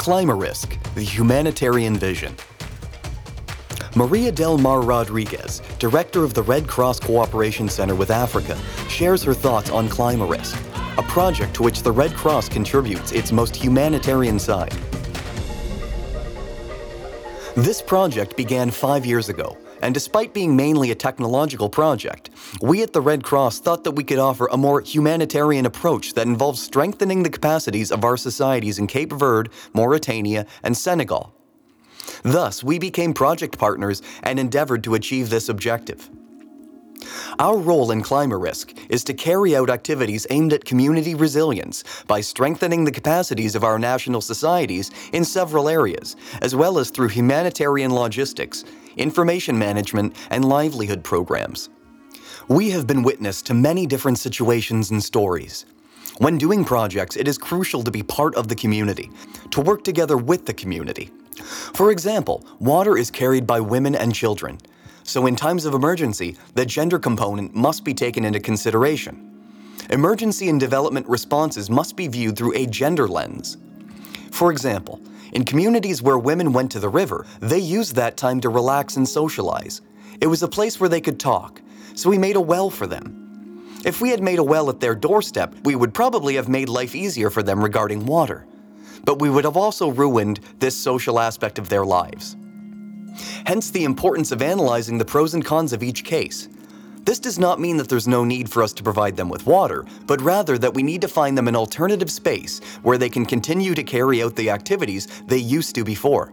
Climarisk, the humanitarian vision. Maria Del Mar Rodriguez, director of the Red Cross Cooperation Center with Africa, shares her thoughts on Climarisk, a project to which the Red Cross contributes its most humanitarian side. This project began five years ago, and despite being mainly a technological project, we at the Red Cross thought that we could offer a more humanitarian approach that involves strengthening the capacities of our societies in Cape Verde, Mauritania, and Senegal. Thus, we became project partners and endeavored to achieve this objective. Our role in Climarisk is to carry out activities aimed at community resilience by strengthening the capacities of our national societies in several areas, as well as through humanitarian logistics, information management, and livelihood programs. We have been witness to many different situations and stories. When doing projects, it is crucial to be part of the community, to work together with the community. For example, water is carried by women and children, so in times of emergency, the gender component must be taken into consideration. Emergency and development responses must be viewed through a gender lens. For example, in communities where women went to the river, they used that time to relax and socialize. It was a place where they could talk, so we made a well for them. If we had made a well at their doorstep, we would probably have made life easier for them regarding water. But we would have also ruined this social aspect of their lives. Hence the importance of analyzing the pros and cons of each case. This does not mean that there's no need for us to provide them with water, but rather that we need to find them an alternative space where they can continue to carry out the activities they used to before.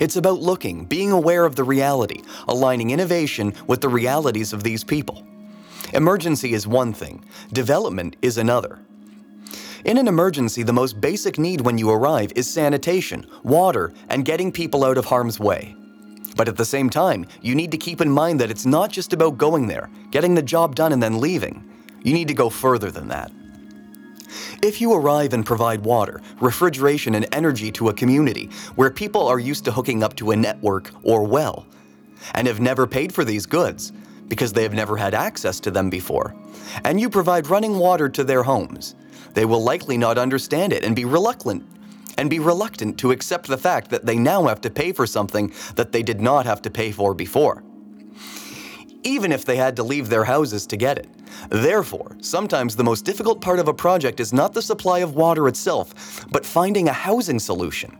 It's about looking, being aware of the reality, aligning innovation with the realities of these people. Emergency is one thing, development is another. In an emergency, the most basic need when you arrive is sanitation, water, and getting people out of harm's way. But at the same time, you need to keep in mind that it's not just about going there, getting the job done, and then leaving. You need to go further than that. If you arrive and provide water, refrigeration, and energy to a community where people are used to hooking up to a network or well, and have never paid for these goods because they have never had access to them before, and you provide running water to their homes, they will likely not understand it and be reluctant and be reluctant to accept the fact that they now have to pay for something that they did not have to pay for before. Even if they had to leave their houses to get it. Therefore, sometimes the most difficult part of a project is not the supply of water itself, but finding a housing solution.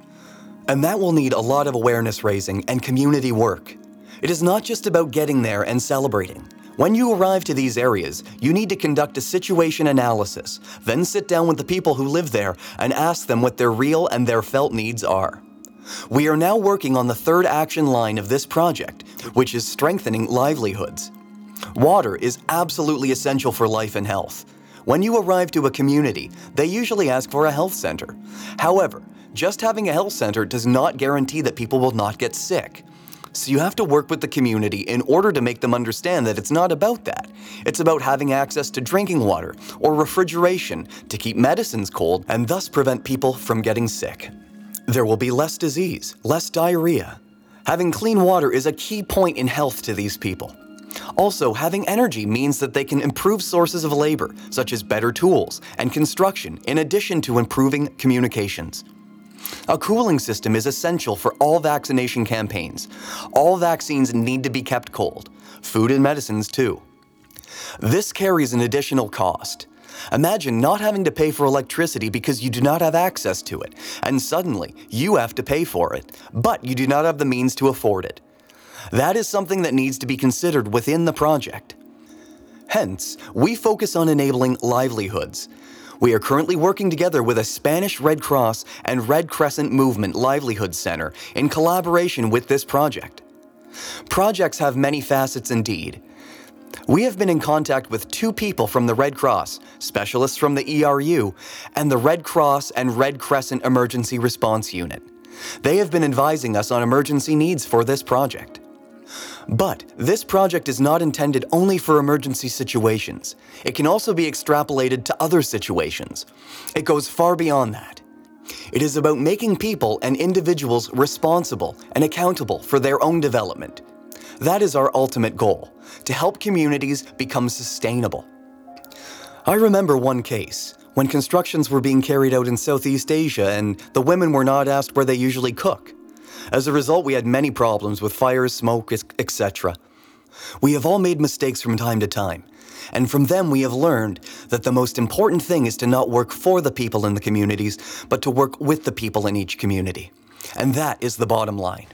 And that will need a lot of awareness raising and community work. It is not just about getting there and celebrating. When you arrive to these areas, you need to conduct a situation analysis, then sit down with the people who live there and ask them what their real and their felt needs are. We are now working on the third action line of this project, which is strengthening livelihoods. Water is absolutely essential for life and health. When you arrive to a community, they usually ask for a health center. However, just having a health center does not guarantee that people will not get sick. So you have to work with the community in order to make them understand that it's not about that. It's about having access to drinking water or refrigeration to keep medicines cold and thus prevent people from getting sick. There will be less disease, less diarrhea. Having clean water is a key point in health to these people. Also, having energy means that they can improve sources of labor, such as better tools and construction, in addition to improving communications. A cooling system is essential for all vaccination campaigns. All vaccines need to be kept cold, food and medicines too. This carries an additional cost. Imagine not having to pay for electricity because you do not have access to it, and suddenly you have to pay for it, but you do not have the means to afford it. That is something that needs to be considered within the project. Hence, we focus on enabling livelihoods, we are currently working together with a Spanish Red Cross and Red Crescent Movement Livelihood Center in collaboration with this project. Projects have many facets indeed. We have been in contact with two people from the Red Cross, specialists from the ERU, and the Red Cross and Red Crescent Emergency Response Unit. They have been advising us on emergency needs for this project. But this project is not intended only for emergency situations. It can also be extrapolated to other situations. It goes far beyond that. It is about making people and individuals responsible and accountable for their own development. That is our ultimate goal to help communities become sustainable. I remember one case when constructions were being carried out in Southeast Asia and the women were not asked where they usually cook. As a result, we had many problems with fires, smoke, etc. We have all made mistakes from time to time, and from them we have learned that the most important thing is to not work for the people in the communities, but to work with the people in each community. And that is the bottom line.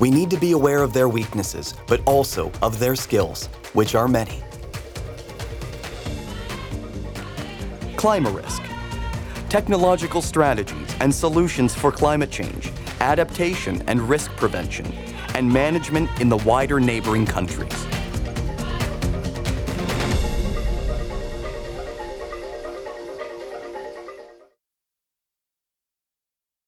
We need to be aware of their weaknesses, but also of their skills, which are many. Climarisk. Technological strategies and solutions for climate change, adaptation and risk prevention, and management in the wider neighboring countries.